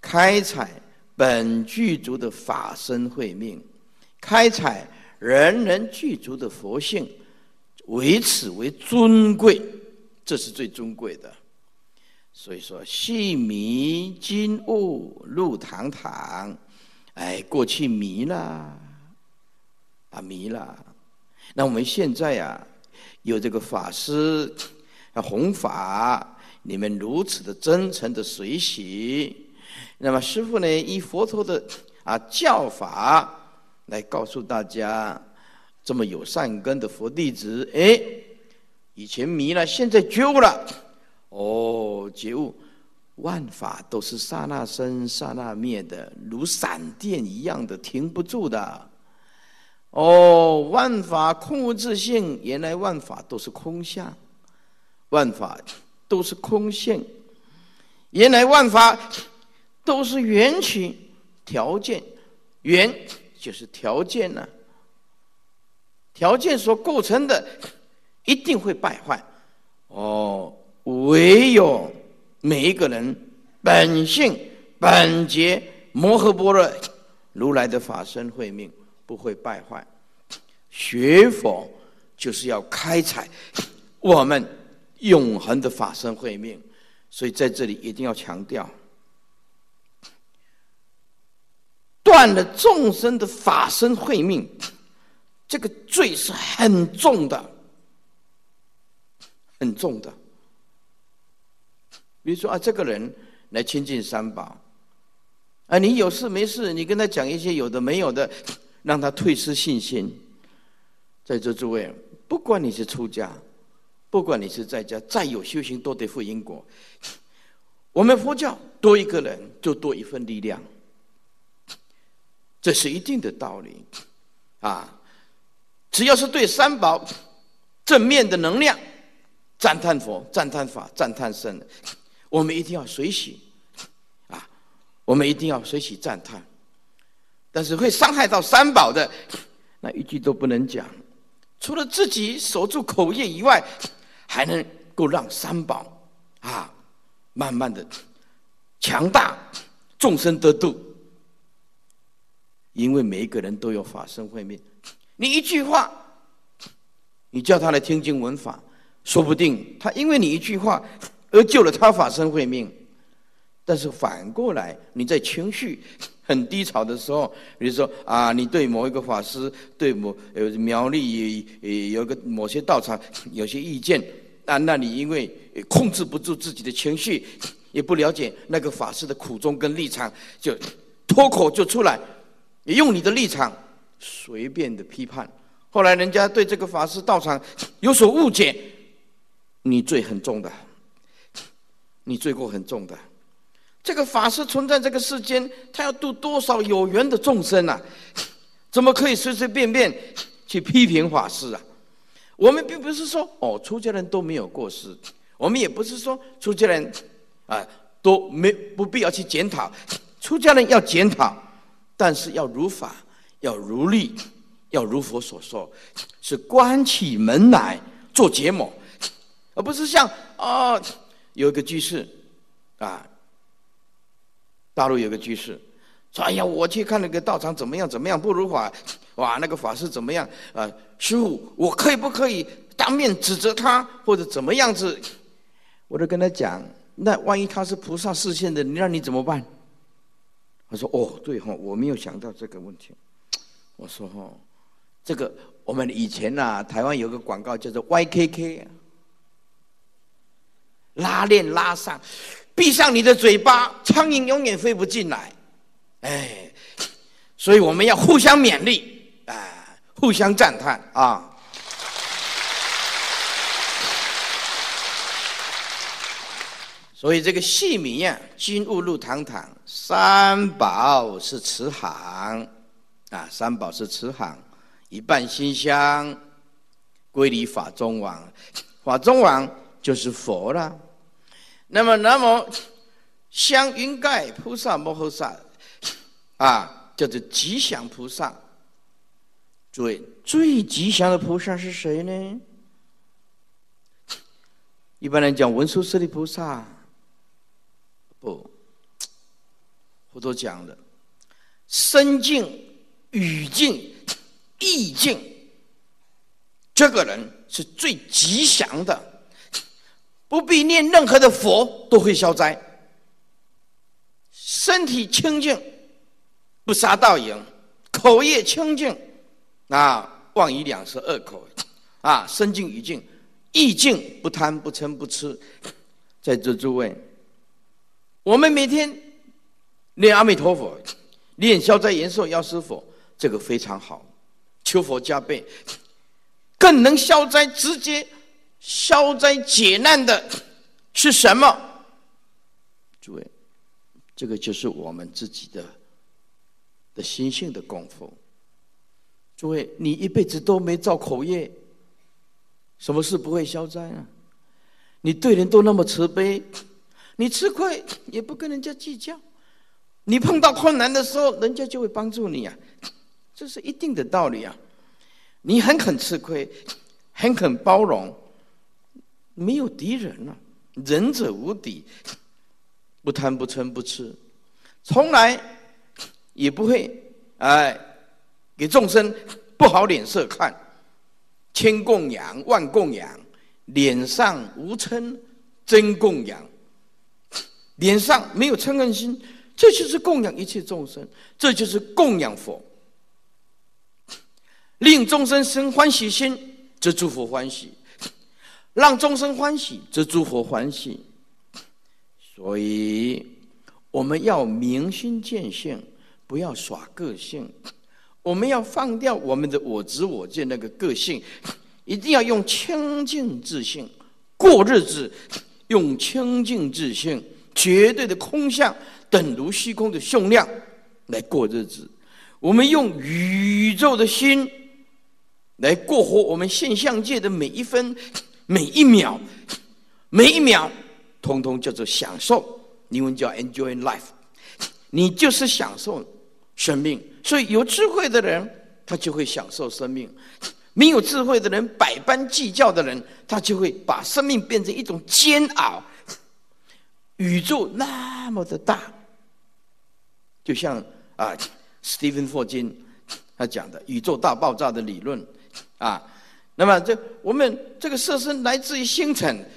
开采本具足的法身慧命，开采人人具足的佛性，为此为尊贵，这是最尊贵的。所以说，细迷金悟路堂堂，哎，过去迷了，啊，迷了。那我们现在呀，有这个法师啊弘法，你们如此的真诚的随喜，那么师傅呢，以佛陀的啊教法来告诉大家，这么有善根的佛弟子，哎，以前迷了，现在觉悟了，哦，觉悟，万法都是刹那生刹那灭的，如闪电一样的，停不住的。哦，万法空无自性，原来万法都是空相，万法都是空性，原来万法都是缘起条件，缘就是条件呢，条件所构成的一定会败坏。哦，唯有每一个人本性本觉摩诃般若如来的法身慧命。不会败坏，学佛就是要开采我们永恒的法身慧命，所以在这里一定要强调，断了众生的法身慧命，这个罪是很重的，很重的。比如说啊，这个人来亲近三宝，啊，你有事没事，你跟他讲一些有的没有的。让他退失信心。在座诸位，不管你是出家，不管你是在家，再有修行都得负因果。我们佛教多一个人就多一份力量，这是一定的道理。啊，只要是对三宝正面的能量，赞叹佛、赞叹法、赞叹僧，我们一定要随喜。啊，我们一定要随喜赞叹。但是会伤害到三宝的，那一句都不能讲。除了自己守住口业以外，还能够让三宝啊，慢慢的强大，众生得度。因为每一个人都有法身慧命，你一句话，你叫他来听经闻法，说不定他因为你一句话而救了他法身慧命。但是反过来，你在情绪。很低潮的时候，比如说啊，你对某一个法师，对某呃苗栗呃有个某些道场 有些意见，那那你因为控制不住自己的情绪，也不了解那个法师的苦衷跟立场，就脱口就出来，也用你的立场随便的批判。后来人家对这个法师道场有所误解，你罪很重的，你罪过很重的。这个法师存在这个世间，他要度多少有缘的众生啊？怎么可以随随便便 去批评法师啊？我们并不是说哦，出家人都没有过失，我们也不是说出家人啊都没不必要去检讨，出家人要检讨，但是要如法，要如律，要如佛所说，是关起门来做结盟，而不是像啊。有一个居士，啊，大陆有个居士，说：“哎呀，我去看那个道场怎么样怎么样不如法，哇，那个法师怎么样？啊，师傅，我可以不可以当面指责他或者怎么样子？”我就跟他讲：“那万一他是菩萨视线的，你让你怎么办？”他说：“哦，对哈，我没有想到这个问题。”我说：“哈，这个我们以前呐，台湾有个广告叫做 YKK。”拉链拉上，闭上你的嘴巴，苍蝇永远飞不进来。哎，所以我们要互相勉励，啊，互相赞叹啊。所以这个细米呀，金物入堂堂，三宝是慈航，啊，三宝是慈航，一半馨香，归离法中王，法中王就是佛了。那么，那么香云盖菩萨摩诃萨啊，叫做吉祥菩萨。诸位，最吉祥的菩萨是谁呢？一般来讲，文殊师利菩萨不，佛陀讲的身境、语境、意境，这个人是最吉祥的。不必念任何的佛都会消灾，身体清净，不杀盗淫，口业清净，啊，妄语两舌恶口，啊，身净语净，意净不贪不嗔不痴，在座诸位，我们每天念阿弥陀佛，念消灾延寿药师佛，这个非常好，求佛加倍，更能消灾直接。消灾解难的是什么？诸位，这个就是我们自己的的心性的功夫。诸位，你一辈子都没造口业，什么事不会消灾呢？你对人都那么慈悲，你吃亏也不跟人家计较，你碰到困难的时候，人家就会帮助你啊，这是一定的道理啊。你很肯吃亏，很肯包容。没有敌人了，仁者无敌，不贪不嗔不痴，从来也不会哎给众生不好脸色看，千供养万供养，脸上无嗔真供养，脸上没有嗔恨心，这就是供养一切众生，这就是供养佛，令众生生欢喜心，则诸佛欢喜。让众生欢喜，则诸佛欢喜。所以我们要明心见性，不要耍个性。我们要放掉我们的我执我见那个个性，一定要用清净自信过日子。用清净自信、绝对的空相，等如虚空的胸量来过日子。我们用宇宙的心来过活我们现象界的每一分。每一秒，每一秒，通通叫做享受。英文叫 enjoy life，你就是享受生命。所以有智慧的人，他就会享受生命；没有智慧的人，百般计较的人，他就会把生命变成一种煎熬。宇宙那么的大，就像啊，史蒂芬霍金他讲的宇宙大爆炸的理论啊。那么，这我们这个色身来自于星辰，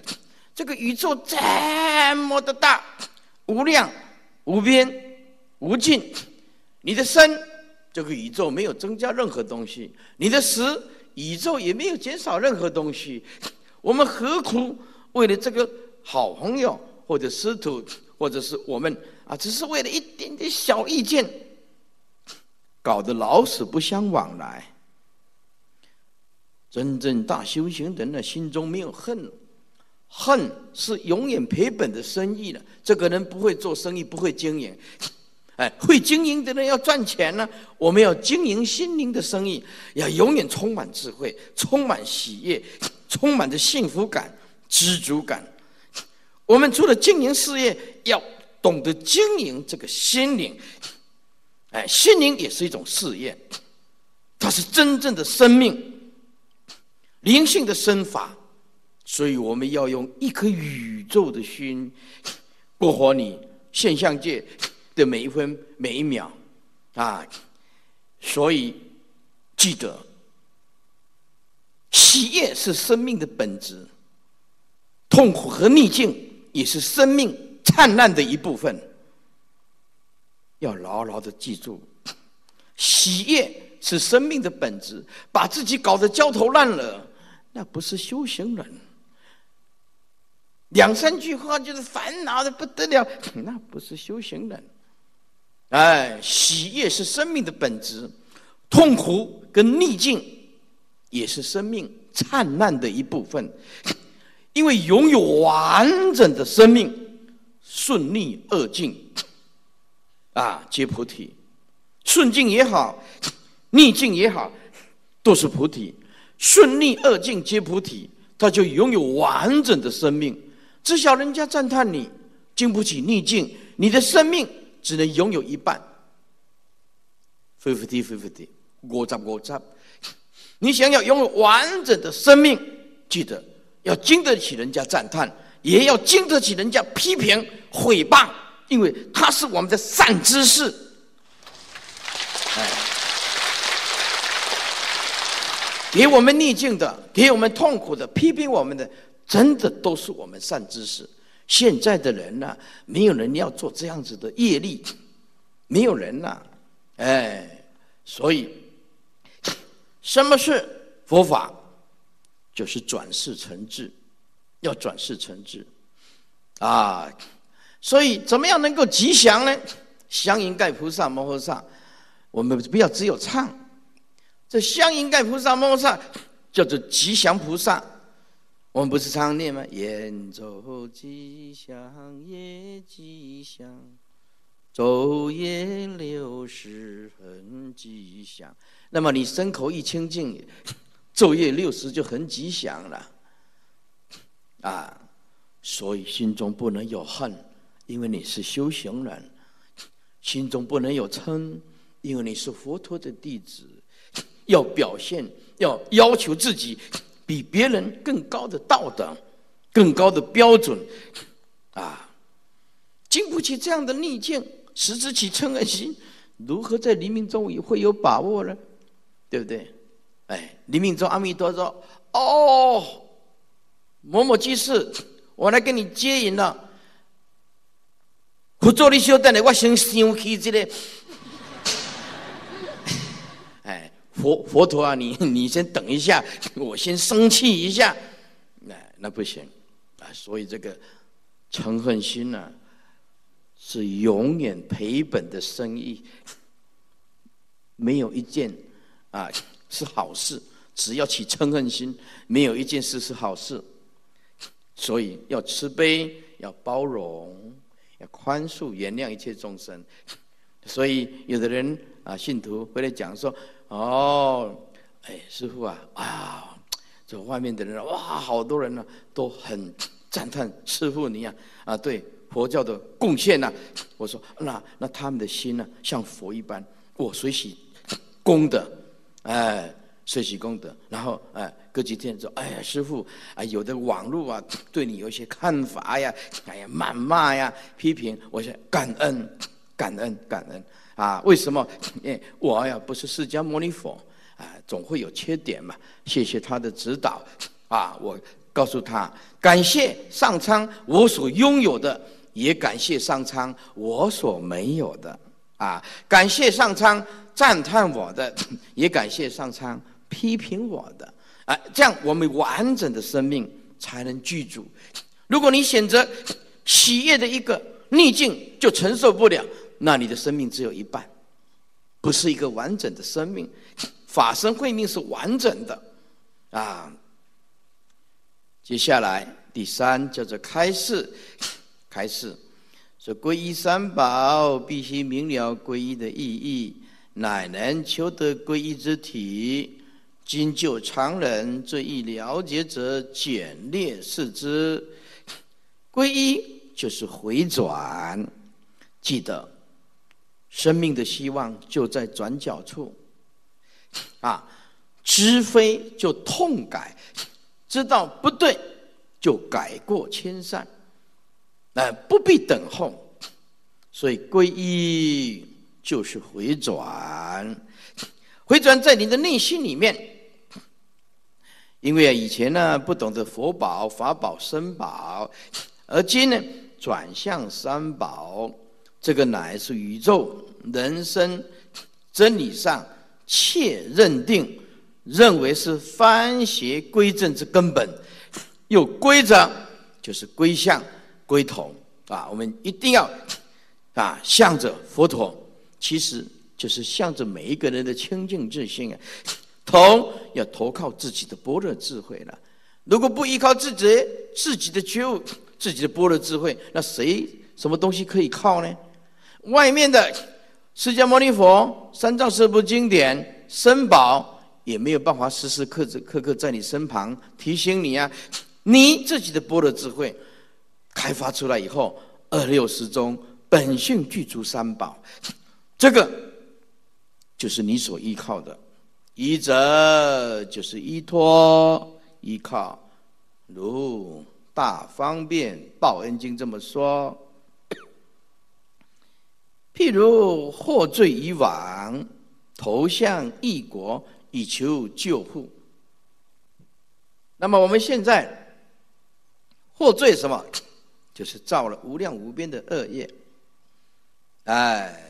这个宇宙这么的大，无量、无边、无尽。你的身，这个宇宙没有增加任何东西；你的死，宇宙也没有减少任何东西。我们何苦为了这个好朋友，或者师徒，或者是我们啊，只是为了一点点小意见，搞得老死不相往来？真正大修行人呢，心中没有恨，恨是永远赔本的生意了。这个人不会做生意，不会经营。哎，会经营的人要赚钱呢。我们要经营心灵的生意，要永远充满智慧，充满喜悦，充满着幸福感、知足感。我们除了经营事业，要懂得经营这个心灵。哎，心灵也是一种事业，它是真正的生命。灵性的身法，所以我们要用一颗宇宙的心过活你现象界的每一分每一秒啊！所以记得，喜悦是生命的本质，痛苦和逆境也是生命灿烂的一部分。要牢牢的记住，喜悦是生命的本质。把自己搞得焦头烂额，那不是修行人。两三句话就是烦恼的不得了，那不是修行人。哎，喜悦是生命的本质，痛苦跟逆境也是生命灿烂的一部分。因为拥有完整的生命，顺逆二境。啊，皆菩提，顺境也好，逆境也好，都是菩提。顺逆二境皆菩提，他就拥有完整的生命。只晓人家赞叹你，经不起逆境，你的生命只能拥有一半。fifty fifty，我杂我杂。你想要拥有完整的生命，记得要经得起人家赞叹，也要经得起人家批评毁谤。因为它是我们的善知识，哎，给我们逆境的，给我们痛苦的，批评我们的，真的都是我们善知识。现在的人呢，没有人要做这样子的业力，没有人呐，哎，所以什么是佛法？就是转世成智，要转世成智，啊。所以，怎么样能够吉祥呢？香云盖菩萨摩诃萨，我们不要只有唱。这香云盖菩萨摩诃萨叫做吉祥菩萨。我们不是常念吗？演奏吉祥也吉祥，昼夜六时很吉祥。那么你身口一清净，昼夜六时就很吉祥了。啊，所以心中不能有恨。因为你是修行人，心中不能有嗔，因为你是佛陀的弟子，要表现，要要求自己比别人更高的道德，更高的标准，啊，经不起这样的逆境，时之起嗔恶心，如何在黎明中也会有把握呢？对不对？哎，黎明中阿弥陀说：“哦，某某居士，我来跟你接引了。”不做你小等下，我先生气这个。哎，佛佛陀啊，你 你先等一下，我先生气一下。那那不行啊，所以这个嗔恨心呢，是永远赔本的生意。没有一件啊是好事，只要起嗔恨心，没有一件事是好事。所以要慈悲，要包容。要宽恕、原谅一切众生，所以有的人啊，信徒回来讲说：“哦，哎，师傅啊，啊，这外面的人哇，好多人呢，都很赞叹师傅你啊，啊，对佛教的贡献呐。”我说：“那那他们的心呢，像佛一般，我随喜功德，哎。”学习功德，然后哎，隔几天说，哎呀，师傅啊，有的网络啊，对你有一些看法呀，哎呀，谩骂呀，批评，我说感恩，感恩，感恩啊！为什么？哎，我呀不是释迦牟尼佛啊，总会有缺点嘛。谢谢他的指导啊，我告诉他，感谢上苍我所拥有的，也感谢上苍我所没有的啊，感谢上苍赞叹我的，也感谢上苍。批评我的，啊，这样我们完整的生命才能具足。如果你选择喜悦的一个逆境就承受不了，那你的生命只有一半，不是一个完整的生命。法身慧命是完整的，啊。接下来第三叫做开示，开示说皈依三宝，必须明了皈依的意义，乃能求得皈依之体。今就常人最易了解者，简略视之。皈依就是回转，记得生命的希望就在转角处。啊，知非就痛改，知道不对就改过迁善，哎，不必等候。所以皈依就是回转，回转在你的内心里面。因为啊，以前呢不懂得佛宝、法宝、僧宝，而今呢转向三宝，这个乃是宇宙人生真理上切认定，认为是翻邪归正之根本。有规则就是归向归同啊，我们一定要啊向着佛陀，其实就是向着每一个人的清净自信啊。同要投靠自己的般若智慧了。如果不依靠自己自己的觉悟、自己的般若智慧，那谁什么东西可以靠呢？外面的释迦牟尼佛、三藏四部经典、僧宝也没有办法时时刻刻刻在你身旁提醒你啊。你自己的般若智慧开发出来以后，二六十中本性具足三宝，这个就是你所依靠的。依则就是依托、依靠，如《大方便报恩经》这么说。譬如获罪以往，投向异国以求救护。那么我们现在获罪什么？就是造了无量无边的恶业，哎。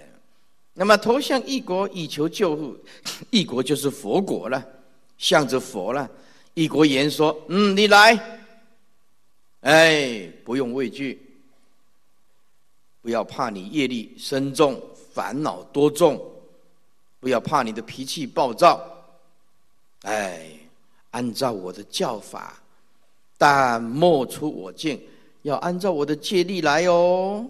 那么投向异国以求救护，异国就是佛国了，向着佛了。异国言说：“嗯，你来，哎，不用畏惧，不要怕你业力深重，烦恼多重，不要怕你的脾气暴躁，哎，按照我的教法，但莫出我境，要按照我的戒律来哦。”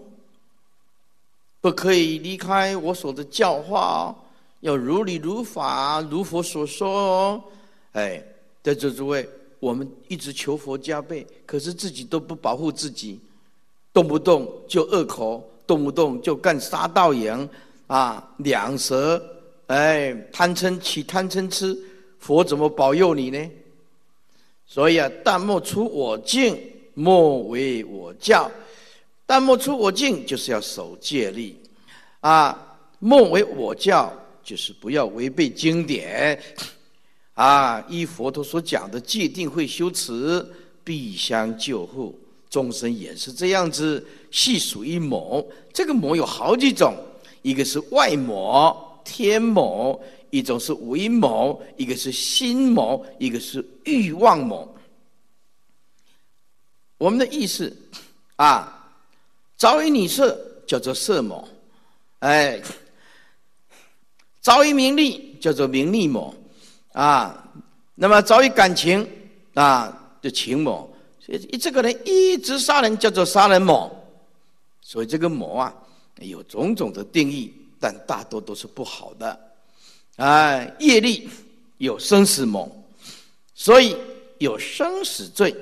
不可以离开我所的教化哦，要如理如法，如佛所说哦。哎，在座诸位，我们一直求佛加倍，可是自己都不保护自己，动不动就恶口，动不动就干杀盗淫，啊，两舌，哎，贪嗔起贪嗔痴，佛怎么保佑你呢？所以啊，但莫出我境，莫为我教。但莫出我境，就是要守戒律，啊，莫为我教，就是不要违背经典，啊，依佛陀所讲的戒定慧修持，必相救护众生也是这样子，系属于魔。这个魔有好几种，一个是外魔天魔，一种是为魔，一个是心魔，一个是欲望魔。我们的意思，啊。着于女色叫做色魔，哎，着于名利叫做名利魔，啊，那么着于感情啊，就情魔，所以这个人一直杀人叫做杀人魔，所以这个魔啊有种种的定义，但大多都是不好的，哎，业力有生死魔，所以有生死罪。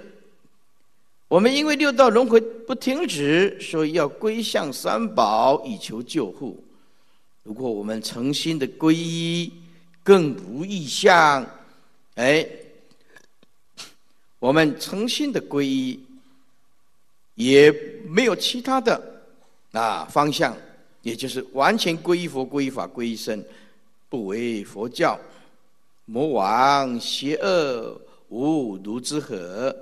我们因为六道轮回不停止，所以要归向三宝以求救护。如果我们诚心的皈依，更无异相，哎，我们诚心的皈依，也没有其他的啊方向，也就是完全皈依佛、皈依法、皈依僧，不为佛教，魔王邪恶无毒之何。